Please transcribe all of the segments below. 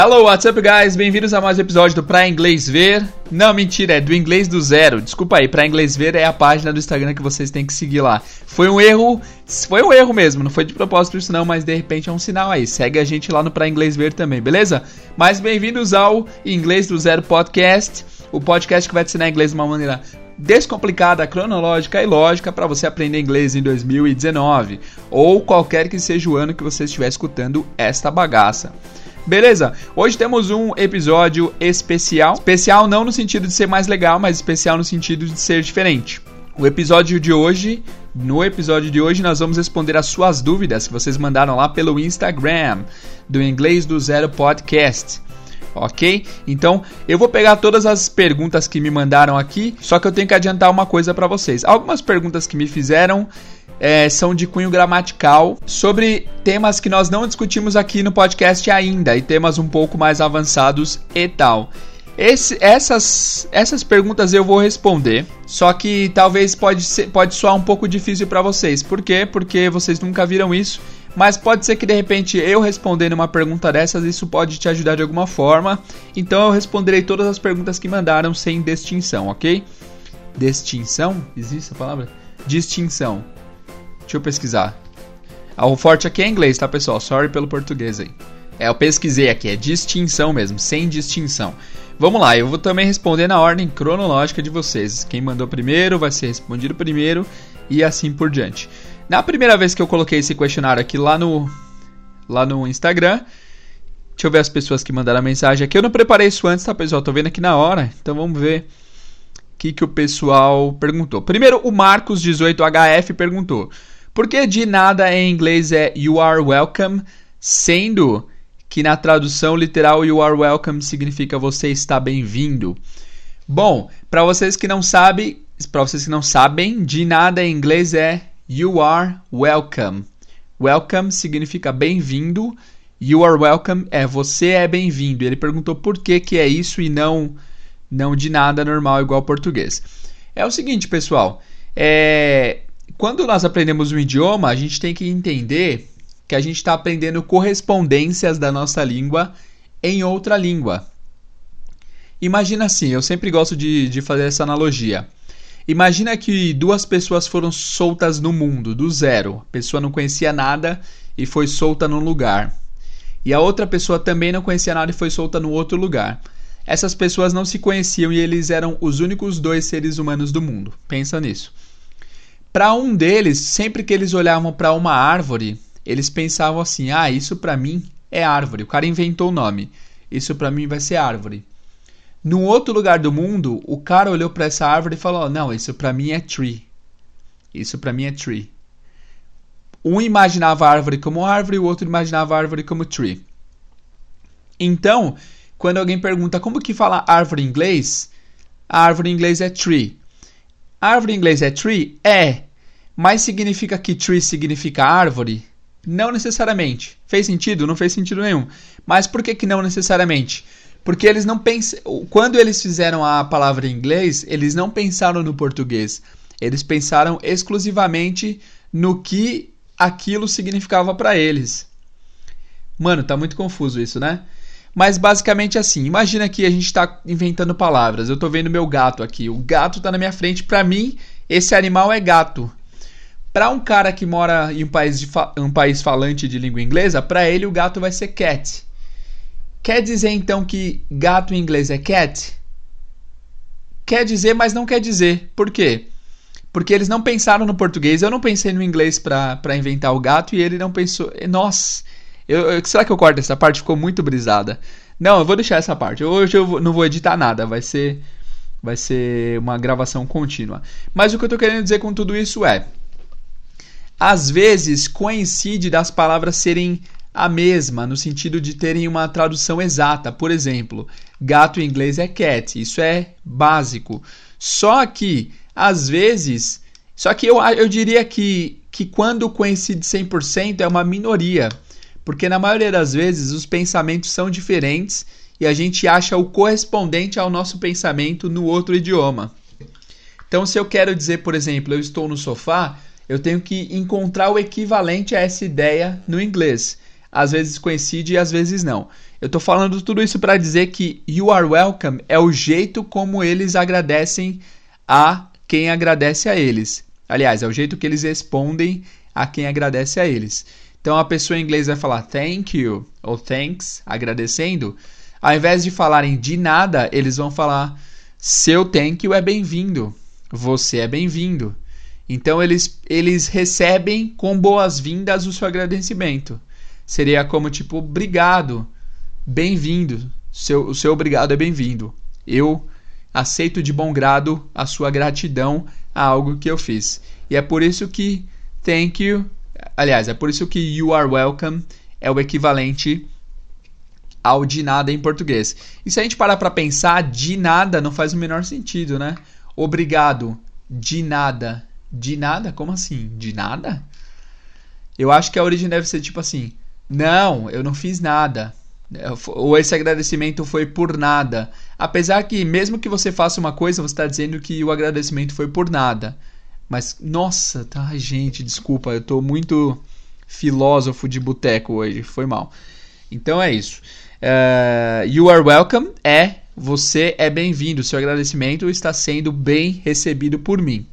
Hello, what's up, guys? Bem-vindos a mais um episódio do Pra Inglês Ver. Não, mentira, é do Inglês do Zero. Desculpa aí, Pra Inglês Ver é a página do Instagram que vocês têm que seguir lá. Foi um erro, foi um erro mesmo, não foi de propósito isso não, mas de repente é um sinal aí. Segue a gente lá no Pra Inglês Ver também, beleza? Mas bem-vindos ao Inglês do Zero Podcast, o podcast que vai te ensinar inglês de uma maneira descomplicada, cronológica e lógica para você aprender inglês em 2019 ou qualquer que seja o ano que você estiver escutando esta bagaça. Beleza? Hoje temos um episódio especial. Especial não no sentido de ser mais legal, mas especial no sentido de ser diferente. O episódio de hoje, no episódio de hoje, nós vamos responder as suas dúvidas que vocês mandaram lá pelo Instagram do Inglês do Zero Podcast. Ok? Então eu vou pegar todas as perguntas que me mandaram aqui, só que eu tenho que adiantar uma coisa para vocês. Algumas perguntas que me fizeram é, são de cunho gramatical, sobre temas que nós não discutimos aqui no podcast ainda e temas um pouco mais avançados e tal. Esse, essas, essas perguntas eu vou responder, só que talvez pode, ser, pode soar um pouco difícil para vocês. Por quê? Porque vocês nunca viram isso, mas pode ser que de repente eu respondendo uma pergunta dessas, isso pode te ajudar de alguma forma. Então eu responderei todas as perguntas que mandaram sem distinção, ok? Distinção? Existe a palavra? Distinção. Deixa eu pesquisar. Ah, o forte aqui é inglês, tá, pessoal? Sorry pelo português aí. É, eu pesquisei aqui, é distinção mesmo, sem distinção. Vamos lá, eu vou também responder na ordem cronológica de vocês. Quem mandou primeiro vai ser respondido primeiro e assim por diante. Na primeira vez que eu coloquei esse questionário aqui lá no, lá no Instagram, deixa eu ver as pessoas que mandaram a mensagem aqui. Eu não preparei isso antes, tá, pessoal? Tô vendo aqui na hora, então vamos ver o que, que o pessoal perguntou. Primeiro, o Marcos18HF perguntou. Porque de nada em inglês é you are welcome, sendo que na tradução literal you are welcome significa você está bem-vindo. Bom, para vocês que não sabem, para vocês que não sabem, de nada em inglês é you are welcome. Welcome significa bem-vindo. You are welcome é você é bem-vindo. Ele perguntou por que que é isso e não não de nada normal igual português. É o seguinte, pessoal, é, quando nós aprendemos um idioma, a gente tem que entender que a gente está aprendendo correspondências da nossa língua em outra língua. Imagina assim, eu sempre gosto de, de fazer essa analogia. Imagina que duas pessoas foram soltas no mundo, do zero. A pessoa não conhecia nada e foi solta num lugar. E a outra pessoa também não conhecia nada e foi solta no outro lugar. Essas pessoas não se conheciam e eles eram os únicos dois seres humanos do mundo. Pensa nisso. Para um deles, sempre que eles olhavam para uma árvore, eles pensavam assim: "Ah, isso para mim é árvore". O cara inventou o nome. Isso para mim vai ser árvore. Num outro lugar do mundo, o cara olhou para essa árvore e falou: "Não, isso para mim é tree". Isso para mim é tree. Um imaginava a árvore como árvore o outro imaginava a árvore como tree. Então, quando alguém pergunta como que fala árvore em inglês, a árvore em inglês é tree. A árvore em inglês é tree? É. Mas significa que tree significa árvore? Não necessariamente. Fez sentido? Não fez sentido nenhum. Mas por que, que não necessariamente? Porque eles não pensam. Quando eles fizeram a palavra em inglês, eles não pensaram no português. Eles pensaram exclusivamente no que aquilo significava para eles. Mano, tá muito confuso isso, né? Mas basicamente assim, imagina que a gente está inventando palavras. Eu estou vendo meu gato aqui. O gato está na minha frente. Para mim, esse animal é gato. Para um cara que mora em um país, um país falante de língua inglesa, para ele o gato vai ser cat. Quer dizer então que gato em inglês é cat? Quer dizer, mas não quer dizer. Por quê? Porque eles não pensaram no português. Eu não pensei no inglês para inventar o gato e ele não pensou. Nossa, eu, eu, será que eu corto essa parte? Ficou muito brisada. Não, eu vou deixar essa parte. Hoje eu não vou editar nada, vai ser vai ser uma gravação contínua. Mas o que eu estou querendo dizer com tudo isso é: às vezes coincide das palavras serem a mesma, no sentido de terem uma tradução exata. Por exemplo, gato em inglês é cat, isso é básico. Só que, às vezes, só que eu, eu diria que, que quando coincide 100% é uma minoria porque na maioria das vezes os pensamentos são diferentes e a gente acha o correspondente ao nosso pensamento no outro idioma. Então, se eu quero dizer, por exemplo, eu estou no sofá, eu tenho que encontrar o equivalente a essa ideia no inglês. às vezes coincide e às vezes não. Eu tô falando tudo isso para dizer que you are welcome é o jeito como eles agradecem a quem agradece a eles. Aliás, é o jeito que eles respondem a quem agradece a eles. Então a pessoa em inglês vai falar thank you ou thanks, agradecendo. Ao invés de falarem de nada, eles vão falar seu thank you é bem-vindo. Você é bem-vindo. Então eles, eles recebem com boas-vindas o seu agradecimento. Seria como tipo obrigado, bem-vindo. Seu, o seu obrigado é bem-vindo. Eu aceito de bom grado a sua gratidão a algo que eu fiz. E é por isso que thank you Aliás, é por isso que you are welcome é o equivalente ao de nada em português. E se a gente parar para pensar, de nada não faz o menor sentido, né? Obrigado, de nada. De nada? Como assim? De nada? Eu acho que a origem deve ser tipo assim: não, eu não fiz nada. Ou esse agradecimento foi por nada. Apesar que, mesmo que você faça uma coisa, você está dizendo que o agradecimento foi por nada. Mas, nossa, tá, gente, desculpa, eu tô muito filósofo de boteco hoje, foi mal. Então é isso. Uh, you are welcome é você é bem-vindo, seu agradecimento está sendo bem recebido por mim.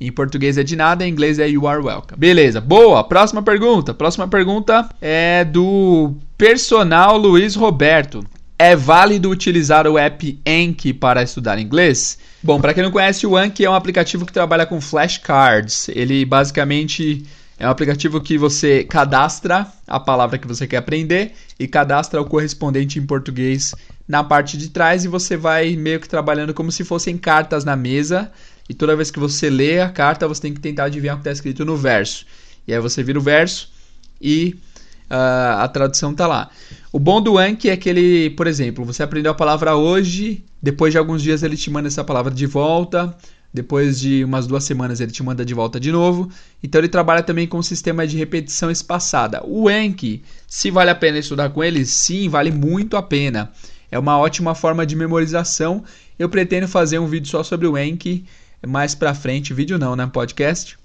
Em português é de nada, em inglês é you are welcome. Beleza, boa. Próxima pergunta. Próxima pergunta é do personal Luiz Roberto. É válido utilizar o app Anki para estudar inglês? Bom, para quem não conhece, o Anki é um aplicativo que trabalha com flashcards. Ele basicamente é um aplicativo que você cadastra a palavra que você quer aprender e cadastra o correspondente em português na parte de trás e você vai meio que trabalhando como se fossem cartas na mesa. E toda vez que você lê a carta, você tem que tentar adivinhar o que está escrito no verso. E aí você vira o verso e uh, a tradução está lá. O bom do Anki é que ele, por exemplo, você aprendeu a palavra hoje, depois de alguns dias ele te manda essa palavra de volta, depois de umas duas semanas ele te manda de volta de novo. Então ele trabalha também com um sistema de repetição espaçada. O Anki, se vale a pena estudar com ele, sim, vale muito a pena. É uma ótima forma de memorização. Eu pretendo fazer um vídeo só sobre o Anki mais pra frente, vídeo não, né, podcast.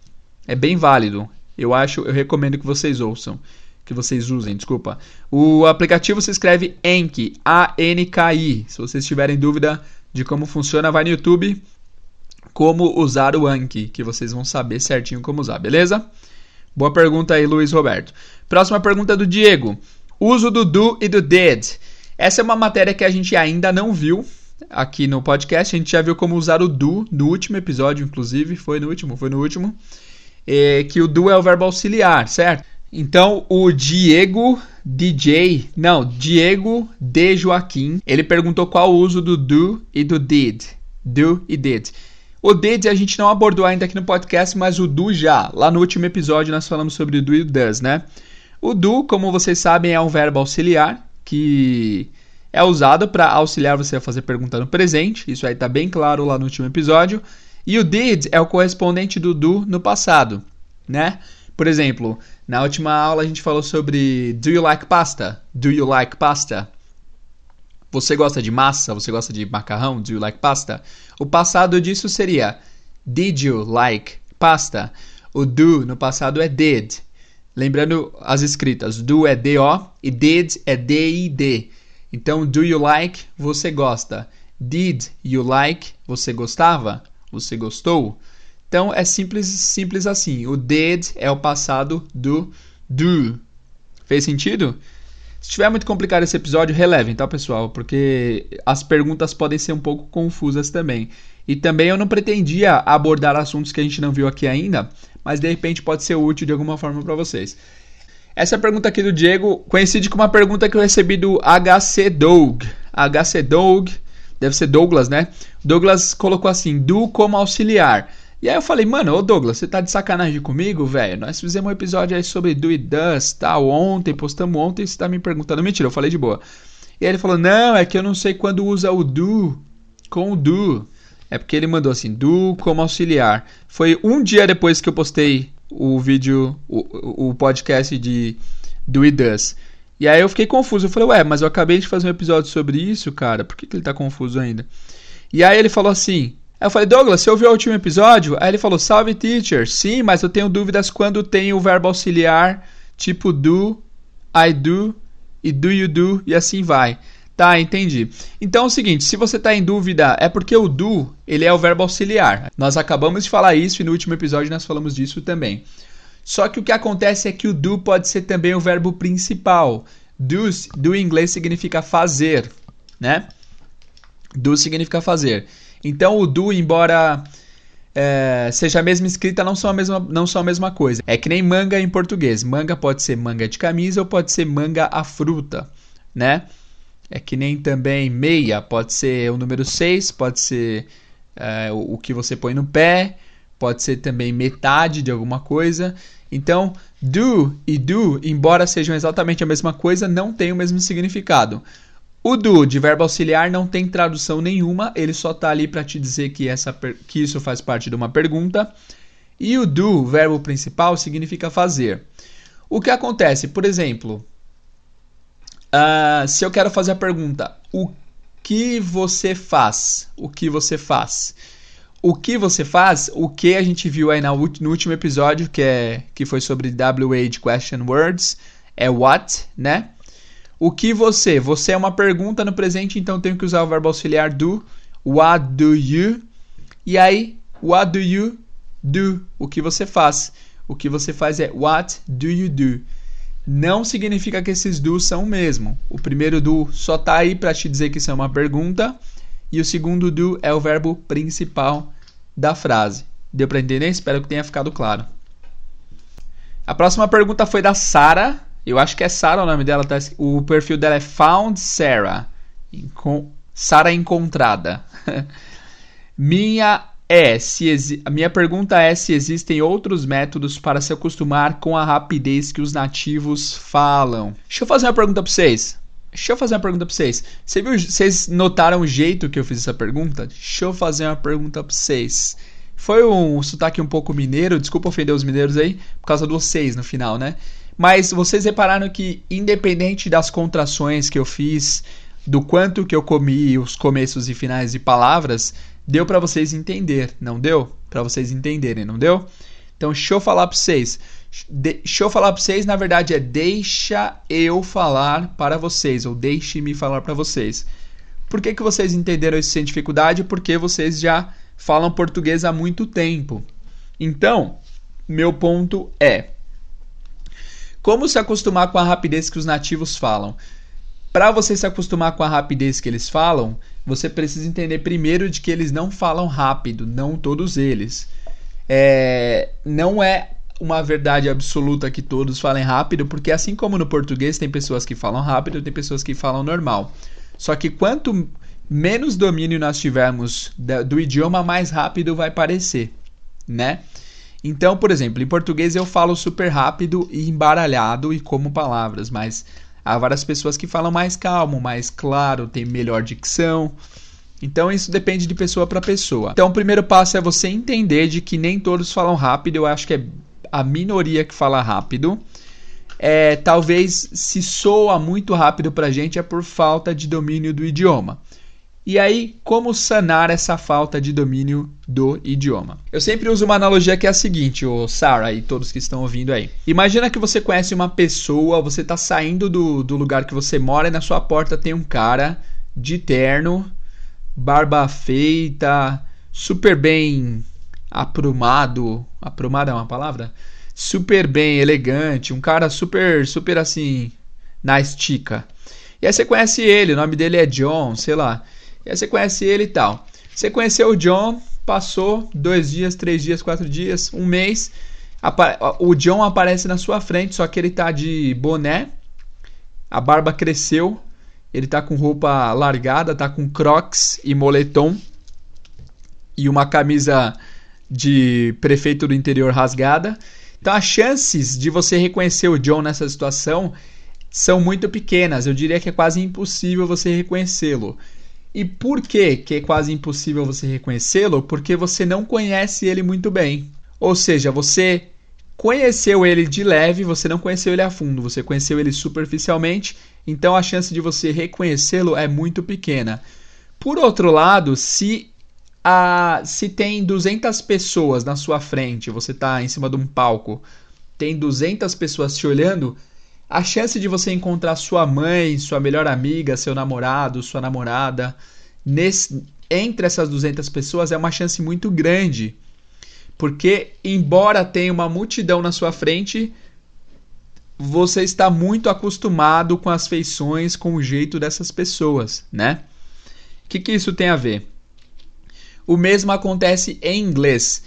É bem válido. Eu acho, eu recomendo que vocês ouçam que vocês usem, desculpa. O aplicativo se escreve Anki, A-N-K-I. Se vocês tiverem dúvida de como funciona, vai no YouTube como usar o Anki, que vocês vão saber certinho como usar, beleza? Boa pergunta aí, Luiz Roberto. Próxima pergunta do Diego. Uso do do e do did. Essa é uma matéria que a gente ainda não viu aqui no podcast. A gente já viu como usar o do no último episódio, inclusive. Foi no último, foi no último. É, que o do é o verbo auxiliar, certo? Então, o Diego DJ, não, Diego de Joaquim, ele perguntou qual o uso do do e do did. Do e did. O did a gente não abordou ainda aqui no podcast, mas o do já. Lá no último episódio nós falamos sobre o do e o does, né? O do, como vocês sabem, é um verbo auxiliar que é usado para auxiliar você a fazer pergunta no presente. Isso aí tá bem claro lá no último episódio. E o did é o correspondente do do no passado, né? Por exemplo, na última aula a gente falou sobre Do you like pasta? Do you like pasta? Você gosta de massa? Você gosta de macarrão? Do you like pasta? O passado disso seria Did you like pasta? O do no passado é did. Lembrando as escritas, do é D-O e did é D-I-D. Então, do you like, você gosta. Did you like, você gostava? Você gostou? Então é simples, simples assim. O did é o passado do do. Fez sentido? Se tiver muito complicado esse episódio, relevem, tá, pessoal? Porque as perguntas podem ser um pouco confusas também. E também eu não pretendia abordar assuntos que a gente não viu aqui ainda, mas de repente pode ser útil de alguma forma para vocês. Essa pergunta aqui do Diego coincide com uma pergunta que eu recebi do HC Doug. HC Doug, deve ser Douglas, né? Douglas colocou assim: do como auxiliar. E aí eu falei, mano, ô Douglas, você tá de sacanagem comigo, velho? Nós fizemos um episódio aí sobre Do It Does, tal, ontem, postamos ontem, e você tá me perguntando. Mentira, eu falei de boa. E aí ele falou, não, é que eu não sei quando usa o do com o do. É porque ele mandou assim, do como auxiliar. Foi um dia depois que eu postei o vídeo, o, o podcast de Do It Does. E aí eu fiquei confuso. Eu falei, ué, mas eu acabei de fazer um episódio sobre isso, cara. Por que, que ele tá confuso ainda? E aí ele falou assim, eu falei, Douglas, você ouviu o último episódio? Aí ele falou, salve teacher. Sim, mas eu tenho dúvidas quando tem o verbo auxiliar tipo do I do e do you do e assim vai. Tá, entendi. Então é o seguinte, se você está em dúvida, é porque o do, ele é o verbo auxiliar. Nós acabamos de falar isso e no último episódio nós falamos disso também. Só que o que acontece é que o do pode ser também o verbo principal. Do, do em inglês significa fazer, né? Do significa fazer. Então o do, embora é, seja a mesma escrita, não são a mesma, não são a mesma coisa. É que nem manga em português. Manga pode ser manga de camisa ou pode ser manga a fruta, né? É que nem também meia, pode ser o número 6, pode ser é, o, que você põe no pé, pode ser também metade de alguma coisa. Então, do e do, embora sejam exatamente a mesma coisa, não têm o mesmo significado. O do de verbo auxiliar não tem tradução nenhuma, ele só está ali para te dizer que, essa, que isso faz parte de uma pergunta. E o do, verbo principal, significa fazer. O que acontece, por exemplo, Uh, se eu quero fazer a pergunta, o que você faz? O que você faz? O que você faz? O que a gente viu aí no último episódio, que, é, que foi sobre WH Question Words, é what, né? O que você? Você é uma pergunta no presente, então tenho que usar o verbo auxiliar do. What do you? E aí, what do you do? O que você faz? O que você faz é what do you do? Não significa que esses do são o mesmo. O primeiro do só tá aí para te dizer que isso é uma pergunta e o segundo do é o verbo principal da frase. Deu para entender? Espero que tenha ficado claro. A próxima pergunta foi da Sara. Eu acho que é Sara o nome dela. Tá? O perfil dela é Found Sarah. Sara encontrada. Minha é se a minha pergunta é se existem outros métodos para se acostumar com a rapidez que os nativos falam. Deixa eu fazer uma pergunta para vocês. Deixa eu fazer uma pergunta para vocês. Você viu, vocês notaram o jeito que eu fiz essa pergunta? Deixa eu fazer uma pergunta para vocês. Foi um sotaque um pouco mineiro, desculpa ofender os mineiros aí, por causa do vocês no final, né? Mas vocês repararam que, independente das contrações que eu fiz, do quanto que eu comi os começos e finais de palavras, Deu para vocês entender, não deu? Para vocês entenderem, não deu? Então, deixa eu falar para vocês. deixa eu falar para vocês, na verdade é deixa eu falar para vocês ou deixe-me falar para vocês. Por que, que vocês entenderam isso sem dificuldade? Porque vocês já falam português há muito tempo. Então, meu ponto é: como se acostumar com a rapidez que os nativos falam? Para você se acostumar com a rapidez que eles falam, você precisa entender primeiro de que eles não falam rápido, não todos eles. É, não é uma verdade absoluta que todos falem rápido, porque assim como no português tem pessoas que falam rápido, tem pessoas que falam normal. Só que quanto menos domínio nós tivermos do idioma, mais rápido vai parecer, né? Então, por exemplo, em português eu falo super rápido e embaralhado e como palavras, mas Há várias pessoas que falam mais calmo, mais claro, tem melhor dicção. Então isso depende de pessoa para pessoa. Então o primeiro passo é você entender de que nem todos falam rápido. Eu acho que é a minoria que fala rápido. É, talvez se soa muito rápido para a gente é por falta de domínio do idioma. E aí, como sanar essa falta de domínio do idioma? Eu sempre uso uma analogia que é a seguinte, o Sarah e todos que estão ouvindo aí. Imagina que você conhece uma pessoa, você está saindo do, do lugar que você mora e na sua porta tem um cara de terno, barba feita, super bem aprumado. Aprumado é uma palavra? Super bem elegante, um cara super, super assim, na estica. E aí você conhece ele, o nome dele é John, sei lá. E aí você conhece ele e tal. Você conheceu o John, passou dois dias, três dias, quatro dias, um mês. O John aparece na sua frente, só que ele tá de boné, a barba cresceu, ele tá com roupa largada, tá com crocs e moletom e uma camisa de prefeito do interior rasgada. Então as chances de você reconhecer o John nessa situação são muito pequenas. Eu diria que é quase impossível você reconhecê-lo. E por que, que é quase impossível você reconhecê-lo? Porque você não conhece ele muito bem. Ou seja, você conheceu ele de leve, você não conheceu ele a fundo, você conheceu ele superficialmente, então a chance de você reconhecê-lo é muito pequena. Por outro lado, se a, se tem 200 pessoas na sua frente, você está em cima de um palco, tem 200 pessoas te olhando, a chance de você encontrar sua mãe, sua melhor amiga, seu namorado, sua namorada, nesse, entre essas 200 pessoas é uma chance muito grande. Porque, embora tenha uma multidão na sua frente, você está muito acostumado com as feições, com o jeito dessas pessoas, né? O que, que isso tem a ver? O mesmo acontece em inglês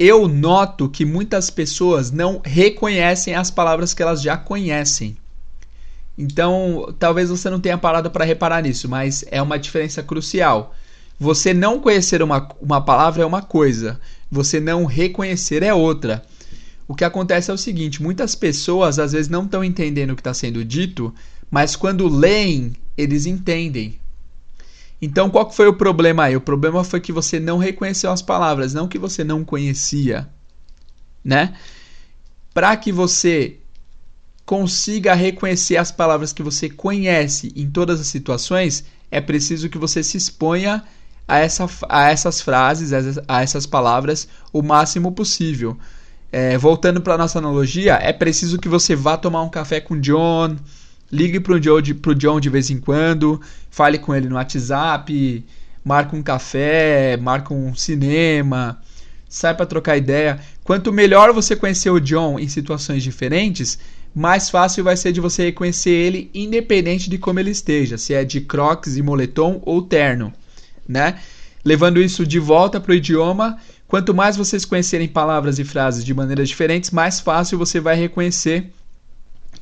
eu noto que muitas pessoas não reconhecem as palavras que elas já conhecem. Então, talvez você não tenha parado para reparar nisso, mas é uma diferença crucial. Você não conhecer uma, uma palavra é uma coisa, você não reconhecer é outra. O que acontece é o seguinte: muitas pessoas às vezes não estão entendendo o que está sendo dito, mas quando leem, eles entendem. Então, qual foi o problema aí? O problema foi que você não reconheceu as palavras, não que você não conhecia, né? Para que você consiga reconhecer as palavras que você conhece em todas as situações, é preciso que você se exponha a, essa, a essas frases, a essas palavras, o máximo possível. É, voltando para nossa analogia, é preciso que você vá tomar um café com John, Ligue pro John, pro John de vez em quando, fale com ele no WhatsApp, marca um café, marca um cinema, sai para trocar ideia. Quanto melhor você conhecer o John em situações diferentes, mais fácil vai ser de você reconhecer ele independente de como ele esteja, se é de crocs e moletom ou terno, né? Levando isso de volta para o idioma, quanto mais vocês conhecerem palavras e frases de maneiras diferentes, mais fácil você vai reconhecer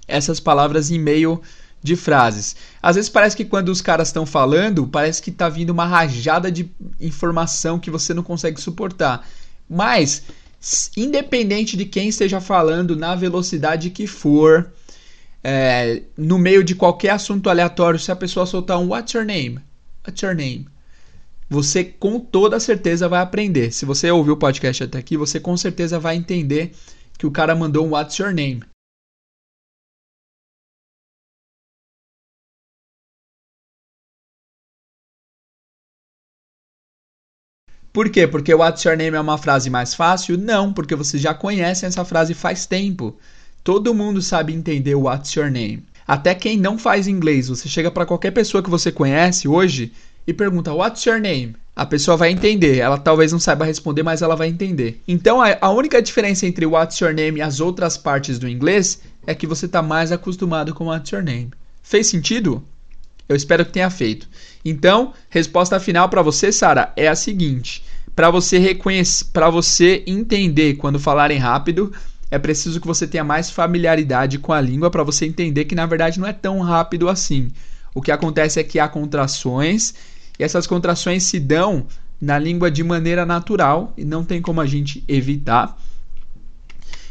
essas palavras em meio de frases. Às vezes parece que quando os caras estão falando, parece que está vindo uma rajada de informação que você não consegue suportar. Mas, independente de quem esteja falando, na velocidade que for, é, no meio de qualquer assunto aleatório, se a pessoa soltar um What's your name? What's your name? Você com toda certeza vai aprender. Se você ouviu o podcast até aqui, você com certeza vai entender que o cara mandou um What's your name? Por quê? Porque What's Your Name é uma frase mais fácil? Não, porque você já conhece essa frase faz tempo. Todo mundo sabe entender What's Your Name. Até quem não faz inglês, você chega para qualquer pessoa que você conhece hoje e pergunta What's your name? A pessoa vai entender. Ela talvez não saiba responder, mas ela vai entender. Então a única diferença entre What's your name e as outras partes do inglês é que você está mais acostumado com What's your name. Fez sentido? Eu espero que tenha feito. Então, resposta final para você, Sara, é a seguinte: para você reconhecer, para você entender quando falarem rápido, é preciso que você tenha mais familiaridade com a língua para você entender que na verdade não é tão rápido assim. O que acontece é que há contrações e essas contrações se dão na língua de maneira natural e não tem como a gente evitar.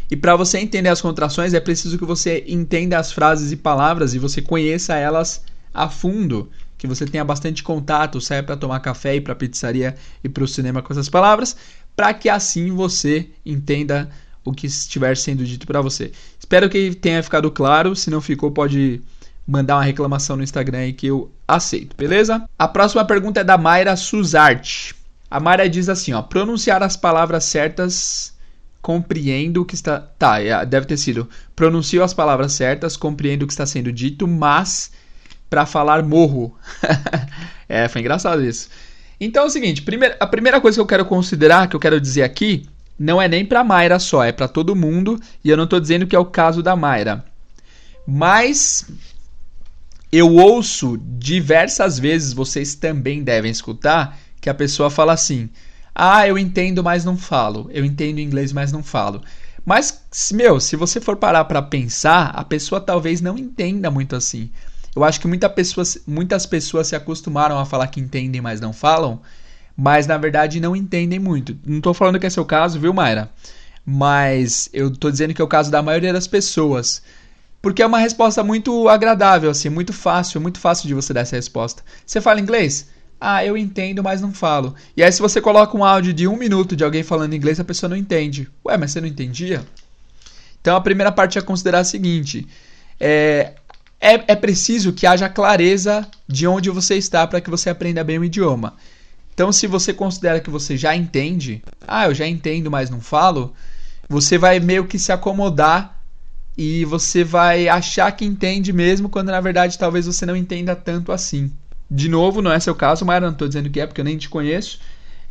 E para você entender as contrações é preciso que você entenda as frases e palavras e você conheça elas a fundo, que você tenha bastante contato, saia para tomar café, ir para pizzaria e para o cinema com essas palavras, para que assim você entenda o que estiver sendo dito para você. Espero que tenha ficado claro, se não ficou pode mandar uma reclamação no Instagram aí que eu aceito, beleza? A próxima pergunta é da Mayra Suzarte. A Mayra diz assim, ó, pronunciar as palavras certas compreendo o que está. Tá, é, deve ter sido. Pronuncio as palavras certas, compreendo o que está sendo dito, mas para falar morro. é, foi engraçado isso. Então é o seguinte, a primeira coisa que eu quero considerar, que eu quero dizer aqui, não é nem para Mayra só, é para todo mundo, e eu não estou dizendo que é o caso da Mayra. Mas eu ouço diversas vezes, vocês também devem escutar, que a pessoa fala assim: "Ah, eu entendo, mas não falo. Eu entendo inglês, mas não falo". Mas, meu, se você for parar para pensar, a pessoa talvez não entenda muito assim. Eu acho que muita pessoas, muitas pessoas se acostumaram a falar que entendem, mas não falam, mas na verdade não entendem muito. Não estou falando que é seu caso, viu, Mayra? Mas eu estou dizendo que é o caso da maioria das pessoas. Porque é uma resposta muito agradável, assim, muito fácil, muito fácil de você dar essa resposta. Você fala inglês? Ah, eu entendo, mas não falo. E aí, se você coloca um áudio de um minuto de alguém falando inglês, a pessoa não entende. Ué, mas você não entendia? Então, a primeira parte é considerar a seguinte: é, é, é preciso que haja clareza de onde você está para que você aprenda bem o idioma. Então, se você considera que você já entende, ah, eu já entendo, mas não falo, você vai meio que se acomodar e você vai achar que entende mesmo, quando na verdade talvez você não entenda tanto assim. De novo, não é seu caso, mas não estou dizendo que é porque eu nem te conheço,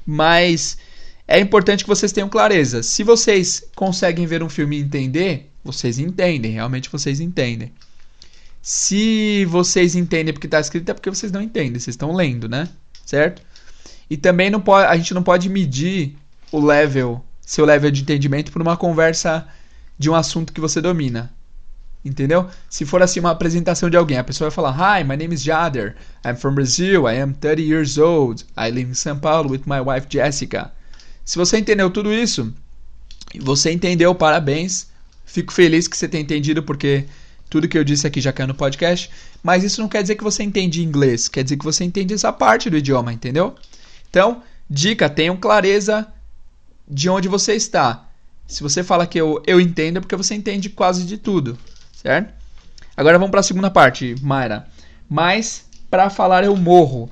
mas é importante que vocês tenham clareza. Se vocês conseguem ver um filme e entender, vocês entendem, realmente vocês entendem. Se vocês entendem porque está escrito, é porque vocês não entendem, vocês estão lendo, né? Certo? E também não pode, a gente não pode medir o level, seu level de entendimento por uma conversa de um assunto que você domina. Entendeu? Se for assim uma apresentação de alguém, a pessoa vai falar: Hi, my name is Jader. I'm from Brazil. I am 30 years old. I live in São Paulo with my wife Jessica. Se você entendeu tudo isso, você entendeu, parabéns. Fico feliz que você tenha entendido porque tudo que eu disse aqui já caiu no podcast, mas isso não quer dizer que você entende inglês, quer dizer que você entende essa parte do idioma, entendeu? Então, dica, tenham clareza de onde você está. Se você fala que eu, eu entendo, é porque você entende quase de tudo, certo? Agora vamos para a segunda parte, Mayra. Mas para falar eu morro.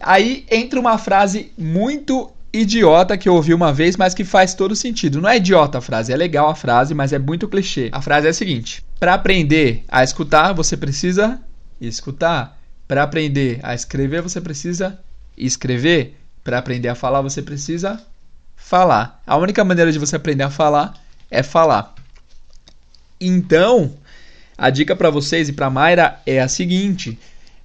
Aí entra uma frase muito idiota que eu ouvi uma vez, mas que faz todo sentido. Não é idiota a frase, é legal a frase, mas é muito clichê. A frase é a seguinte: para aprender a escutar, você precisa escutar. Para aprender a escrever, você precisa escrever. Para aprender a falar, você precisa falar. A única maneira de você aprender a falar é falar. Então, a dica para vocês e para Mayra é a seguinte: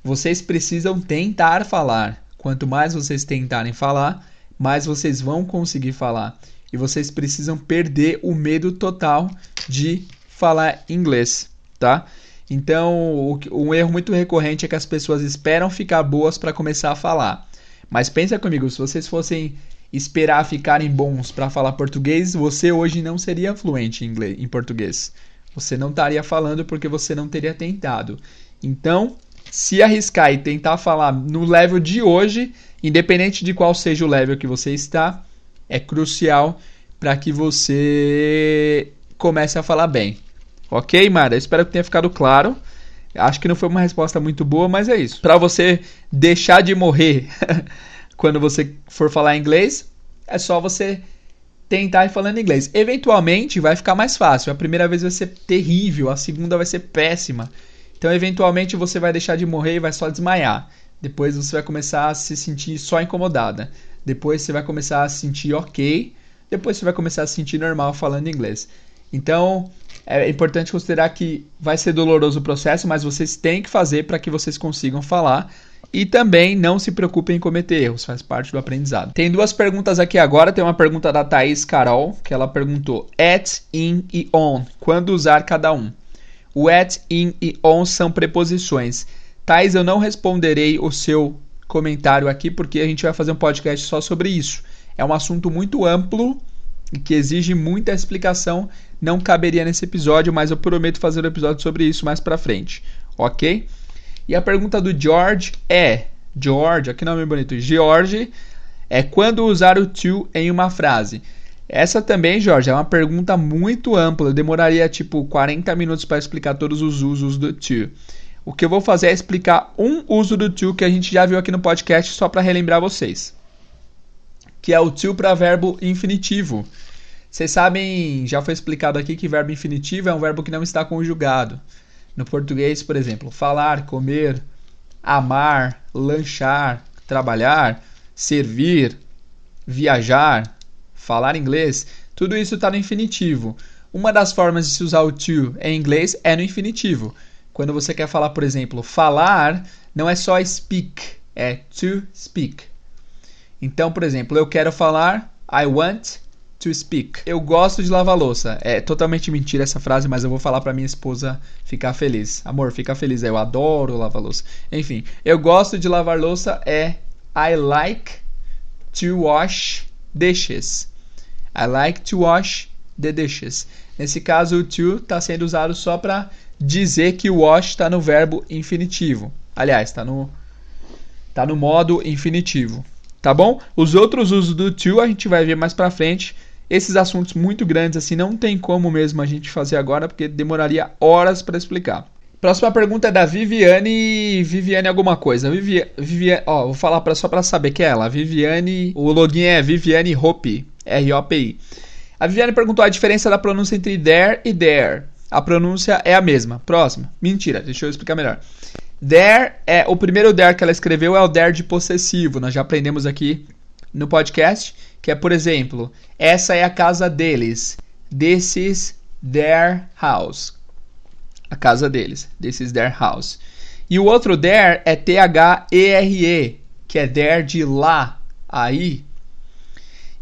vocês precisam tentar falar. Quanto mais vocês tentarem falar, mais vocês vão conseguir falar. E vocês precisam perder o medo total de falar inglês, tá? Então, um erro muito recorrente é que as pessoas esperam ficar boas para começar a falar. Mas pensa comigo, se vocês fossem esperar ficarem bons para falar português, você hoje não seria fluente em, inglês, em português. Você não estaria falando porque você não teria tentado. Então, se arriscar e tentar falar no level de hoje, independente de qual seja o level que você está, é crucial para que você comece a falar bem. Ok, Mara? Espero que tenha ficado claro. Acho que não foi uma resposta muito boa, mas é isso. Para você deixar de morrer quando você for falar inglês, é só você tentar ir falando inglês. Eventualmente vai ficar mais fácil. A primeira vez vai ser terrível, a segunda vai ser péssima. Então, eventualmente você vai deixar de morrer e vai só desmaiar. Depois você vai começar a se sentir só incomodada. Depois você vai começar a se sentir ok. Depois você vai começar a se sentir normal falando inglês. Então, é importante considerar que vai ser doloroso o processo, mas vocês têm que fazer para que vocês consigam falar e também não se preocupem em cometer erros, faz parte do aprendizado. Tem duas perguntas aqui agora. Tem uma pergunta da Thaís Carol, que ela perguntou: at, in e on. Quando usar cada um? O at, in e on são preposições. Thais, eu não responderei o seu comentário aqui porque a gente vai fazer um podcast só sobre isso. É um assunto muito amplo e que exige muita explicação. Não caberia nesse episódio, mas eu prometo fazer um episódio sobre isso mais pra frente, ok? E a pergunta do George é: George, aqui nome bonito, George, é quando usar o to em uma frase? Essa também, Jorge, é uma pergunta muito ampla. Eu demoraria tipo 40 minutos para explicar todos os usos do to. O que eu vou fazer é explicar um uso do to que a gente já viu aqui no podcast só para relembrar vocês. Que é o to para verbo infinitivo. Vocês sabem, já foi explicado aqui que verbo infinitivo é um verbo que não está conjugado. No português, por exemplo, falar, comer, amar, lanchar, trabalhar, servir, viajar, falar inglês, tudo isso está no infinitivo. Uma das formas de se usar o to em inglês é no infinitivo. Quando você quer falar, por exemplo, falar, não é só speak, é to speak. Então, por exemplo, eu quero falar, I want to speak. Eu gosto de lavar louça. É totalmente mentira essa frase, mas eu vou falar para minha esposa ficar feliz. Amor, fica feliz. Eu adoro lavar louça. Enfim, eu gosto de lavar louça é I like to wash dishes. I like to wash the dishes. Nesse caso, o to está sendo usado só para dizer que o wash está no verbo infinitivo. Aliás, está no, tá no modo infinitivo. Tá bom? Os outros usos do to a gente vai ver mais para frente esses assuntos muito grandes assim não tem como mesmo a gente fazer agora, porque demoraria horas para explicar. Próxima pergunta é da Viviane. Viviane alguma coisa. Vivi, Viviane, ó, vou falar pra, só para saber que é ela. Viviane. O login é Viviane Hopi. R-O-P-I. A Viviane perguntou a diferença da pronúncia entre there e there. a pronúncia é a mesma. Próxima. Mentira, deixa eu explicar melhor. There é o primeiro there que ela escreveu é o there de possessivo. Nós já aprendemos aqui no podcast, que é, por exemplo, essa é a casa deles. This is their house. A casa deles. This is their house. E o outro there é T-H-E-R-E, que é there de lá, aí.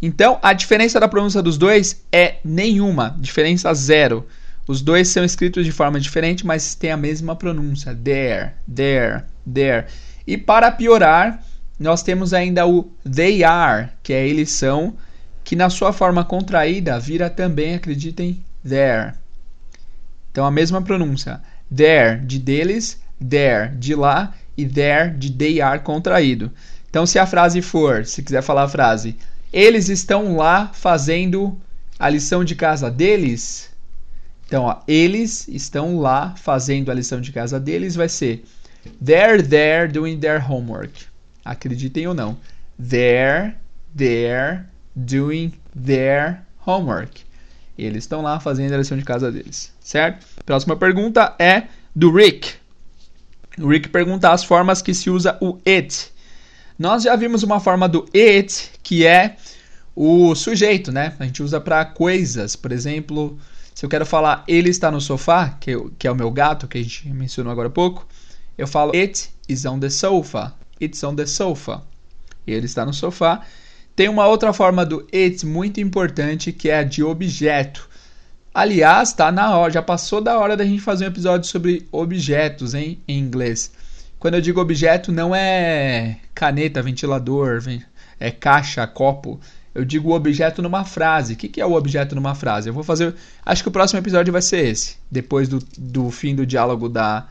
Então, a diferença da pronúncia dos dois é nenhuma, diferença zero. Os dois são escritos de forma diferente, mas têm a mesma pronúncia. There, there, there. E para piorar, nós temos ainda o they are, que é eles são, que na sua forma contraída vira também, acreditem, there. Então a mesma pronúncia. There de deles, there de lá e there de they are contraído. Então se a frase for, se quiser falar a frase, eles estão lá fazendo a lição de casa deles, então, ó, eles estão lá fazendo a lição de casa deles, vai ser They're there doing their homework. Acreditem ou não. They're there doing their homework. Eles estão lá fazendo a lição de casa deles, certo? Próxima pergunta é do Rick. O Rick pergunta as formas que se usa o it. Nós já vimos uma forma do it que é o sujeito, né? A gente usa para coisas, por exemplo, se eu quero falar ele está no sofá, que, que é o meu gato, que a gente mencionou agora há pouco, eu falo it is on the sofa. It's on the sofa. Ele está no sofá. Tem uma outra forma do it muito importante que é a de objeto. Aliás, tá na hora, já passou da hora da gente fazer um episódio sobre objetos hein, em inglês. Quando eu digo objeto, não é caneta, ventilador, é caixa, copo eu digo objeto numa frase. O que, que é o objeto numa frase? Eu vou fazer. Acho que o próximo episódio vai ser esse. Depois do, do fim do diálogo da,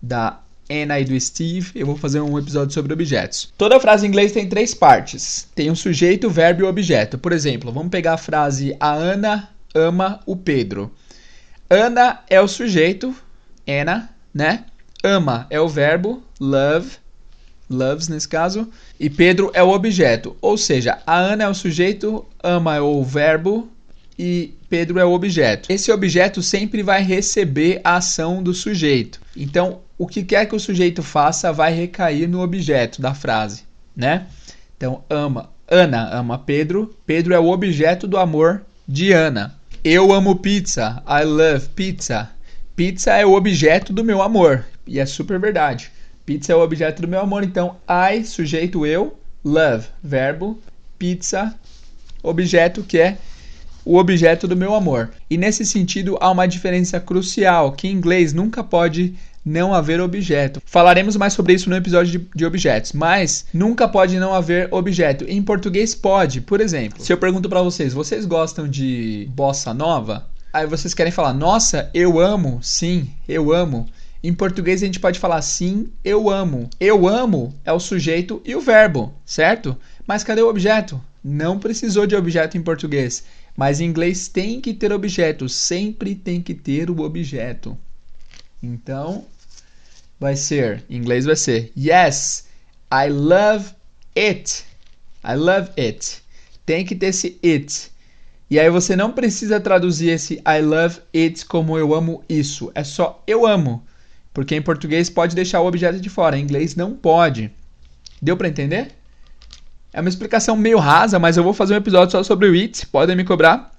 da Anna e do Steve, eu vou fazer um episódio sobre objetos. Toda frase em inglês tem três partes: tem um sujeito, verbo e objeto. Por exemplo, vamos pegar a frase: A Ana ama o Pedro. Ana é o sujeito, Anna, né? Ama é o verbo, love loves nesse caso, e Pedro é o objeto. Ou seja, a Ana é o sujeito, ama é o verbo e Pedro é o objeto. Esse objeto sempre vai receber a ação do sujeito. Então, o que quer que o sujeito faça vai recair no objeto da frase, né? Então, ama, Ana ama Pedro, Pedro é o objeto do amor de Ana. Eu amo pizza, I love pizza. Pizza é o objeto do meu amor, e é super verdade. Pizza é o objeto do meu amor, então I, sujeito eu, love, verbo, pizza, objeto que é o objeto do meu amor. E nesse sentido há uma diferença crucial, que em inglês nunca pode não haver objeto. Falaremos mais sobre isso no episódio de, de, objetos, mas nunca pode não haver objeto. Em português pode, por exemplo. Se eu pergunto para vocês, vocês gostam de bossa nova? Aí vocês querem falar, nossa, eu amo, sim, eu amo. Em português a gente pode falar sim, eu amo. Eu amo é o sujeito e o verbo, certo? Mas cadê o objeto? Não precisou de objeto em português, mas em inglês tem que ter objeto, sempre tem que ter o objeto. Então, vai ser, em inglês vai ser Yes, I love it. I love it. Tem que ter esse it. E aí você não precisa traduzir esse I love it como eu amo isso. É só eu amo. Porque em português pode deixar o objeto de fora, em inglês não pode. Deu para entender? É uma explicação meio rasa, mas eu vou fazer um episódio só sobre o it, podem me cobrar,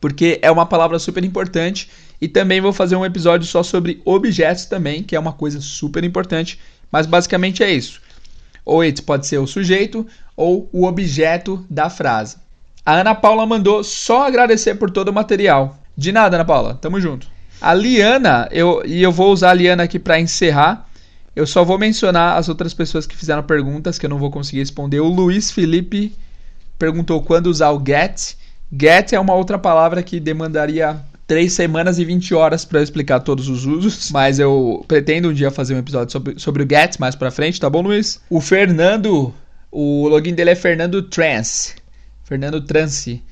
porque é uma palavra super importante. E também vou fazer um episódio só sobre objetos também, que é uma coisa super importante, mas basicamente é isso. O it pode ser o sujeito ou o objeto da frase. A Ana Paula mandou só agradecer por todo o material. De nada, Ana Paula. Tamo junto. A Liana, eu, e eu vou usar a Liana aqui para encerrar. Eu só vou mencionar as outras pessoas que fizeram perguntas que eu não vou conseguir responder. O Luiz Felipe perguntou quando usar o get. Get é uma outra palavra que demandaria 3 semanas e 20 horas para explicar todos os usos, mas eu pretendo um dia fazer um episódio sobre, sobre o get mais para frente, tá bom, Luiz? O Fernando, o login dele é Fernando Trance. Fernando Trance.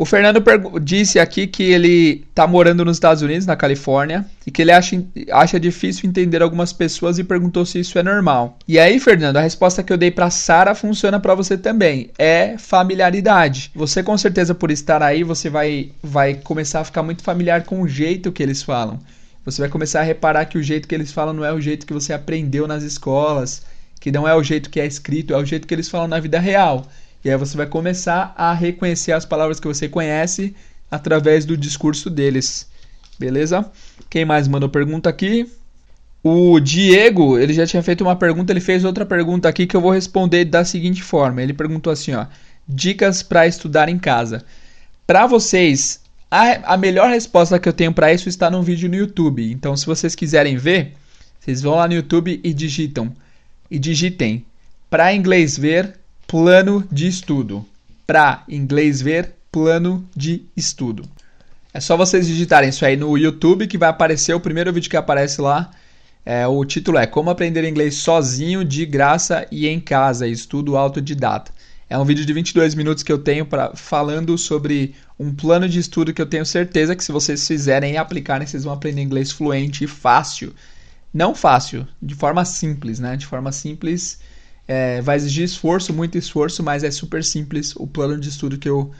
O Fernando disse aqui que ele está morando nos Estados Unidos, na Califórnia, e que ele acha, acha difícil entender algumas pessoas e perguntou se isso é normal. E aí, Fernando, a resposta que eu dei para Sara funciona para você também. É familiaridade. Você com certeza por estar aí, você vai vai começar a ficar muito familiar com o jeito que eles falam. Você vai começar a reparar que o jeito que eles falam não é o jeito que você aprendeu nas escolas, que não é o jeito que é escrito, é o jeito que eles falam na vida real. E aí você vai começar a reconhecer as palavras que você conhece através do discurso deles. Beleza? Quem mais mandou pergunta aqui? O Diego, ele já tinha feito uma pergunta, ele fez outra pergunta aqui que eu vou responder da seguinte forma. Ele perguntou assim, ó: dicas para estudar em casa. Para vocês, a, a melhor resposta que eu tenho para isso está num vídeo no YouTube. Então, se vocês quiserem ver, vocês vão lá no YouTube e digitam e digitem para inglês ver plano de estudo. Para inglês ver, plano de estudo. É só vocês digitarem isso aí no YouTube que vai aparecer o primeiro vídeo que aparece lá. É, o título é Como aprender inglês sozinho, de graça e em casa, estudo autodidata. É um vídeo de 22 minutos que eu tenho para falando sobre um plano de estudo que eu tenho certeza que se vocês fizerem e aplicarem, vocês vão aprender inglês fluente e fácil. Não fácil, de forma simples, né? De forma simples é, vai exigir esforço, muito esforço, mas é super simples o plano de estudo que eu,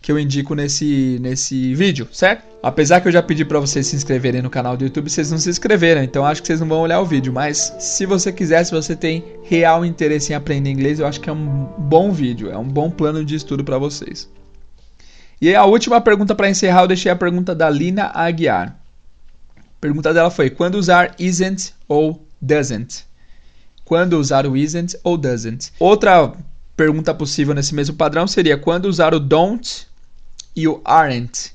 que eu indico nesse, nesse vídeo, certo? Apesar que eu já pedi para vocês se inscreverem no canal do YouTube, vocês não se inscreveram, então acho que vocês não vão olhar o vídeo. Mas se você quiser, se você tem real interesse em aprender inglês, eu acho que é um bom vídeo, é um bom plano de estudo para vocês. E a última pergunta para encerrar, eu deixei a pergunta da Lina Aguiar. A pergunta dela foi: quando usar isn't ou doesn't? Quando usar o isn't ou doesn't. Outra pergunta possível nesse mesmo padrão seria quando usar o don't e o aren't.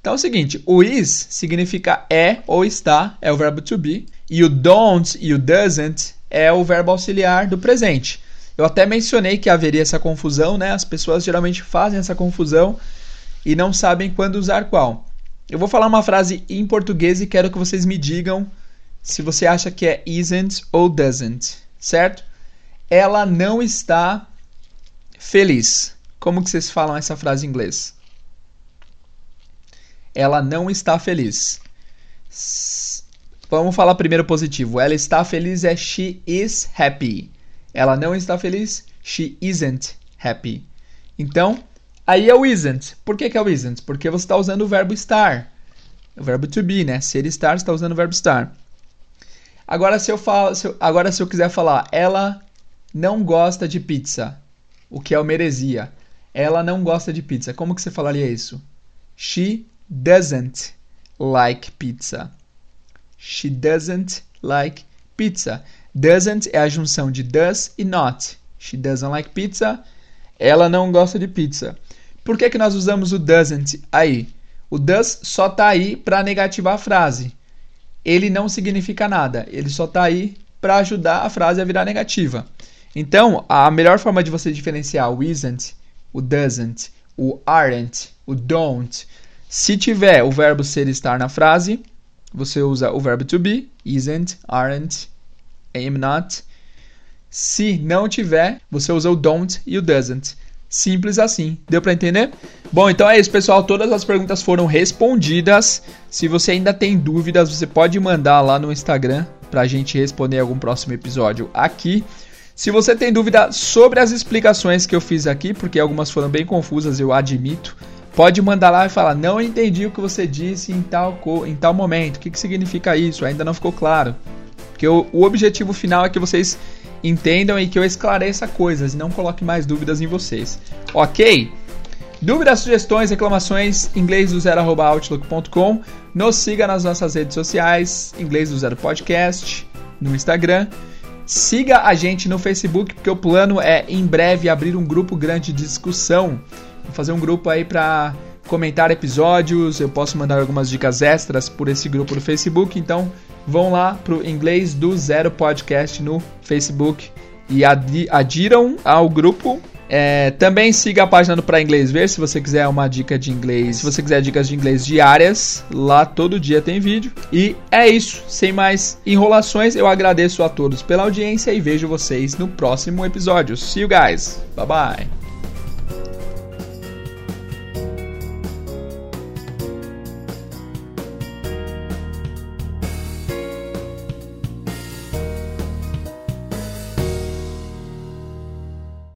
Então é o seguinte, o is significa é ou está, é o verbo to be, e o don't e o doesn't é o verbo auxiliar do presente. Eu até mencionei que haveria essa confusão, né? As pessoas geralmente fazem essa confusão e não sabem quando usar qual. Eu vou falar uma frase em português e quero que vocês me digam se você acha que é isn't ou doesn't certo? Ela não está feliz. Como que vocês falam essa frase em inglês? Ela não está feliz. Vamos falar primeiro positivo. Ela está feliz é she is happy. Ela não está feliz, she isn't happy. Então, aí é o isn't. Por que, que é o isn't? Porque você está usando o verbo estar. O verbo to be, né? Ser estar, você está usando o verbo estar. Agora se eu falo, se eu, agora se eu quiser falar, ela não gosta de pizza, o que é uma heresia. Ela não gosta de pizza. Como que você falaria isso? She doesn't like pizza. She doesn't like pizza. Doesn't é a junção de does e not. She doesn't like pizza. Ela não gosta de pizza. Por que, que nós usamos o doesn't aí? O does só está aí para negativar a frase ele não significa nada. Ele só está aí para ajudar a frase a virar negativa. Então, a melhor forma de você diferenciar o isn't, o doesn't, o aren't, o don't, se tiver o verbo ser estar na frase, você usa o verbo to be, isn't, aren't, am not. Se não tiver, você usa o don't e o doesn't. Simples assim. Deu para entender? Bom, então é isso, pessoal. Todas as perguntas foram respondidas. Se você ainda tem dúvidas, você pode mandar lá no Instagram pra gente responder algum próximo episódio aqui. Se você tem dúvida sobre as explicações que eu fiz aqui, porque algumas foram bem confusas, eu admito, pode mandar lá e falar: "Não entendi o que você disse em tal em tal momento. O que, que significa isso? Ainda não ficou claro." Porque o, o objetivo final é que vocês entendam e que eu esclareça coisas e não coloque mais dúvidas em vocês. Ok? Dúvidas, sugestões, reclamações, inglês do zero outlook.com. Nos siga nas nossas redes sociais, inglês do zero podcast, no Instagram. Siga a gente no Facebook, porque o plano é em breve abrir um grupo grande de discussão. Vou fazer um grupo aí para comentar episódios, eu posso mandar algumas dicas extras por esse grupo no Facebook, então vão lá pro Inglês do Zero Podcast no Facebook e adiram ao grupo. É, também siga a página do Pra Inglês Ver se você quiser uma dica de inglês. Se você quiser dicas de inglês diárias, lá todo dia tem vídeo. E é isso, sem mais enrolações, eu agradeço a todos pela audiência e vejo vocês no próximo episódio. See you guys, bye bye.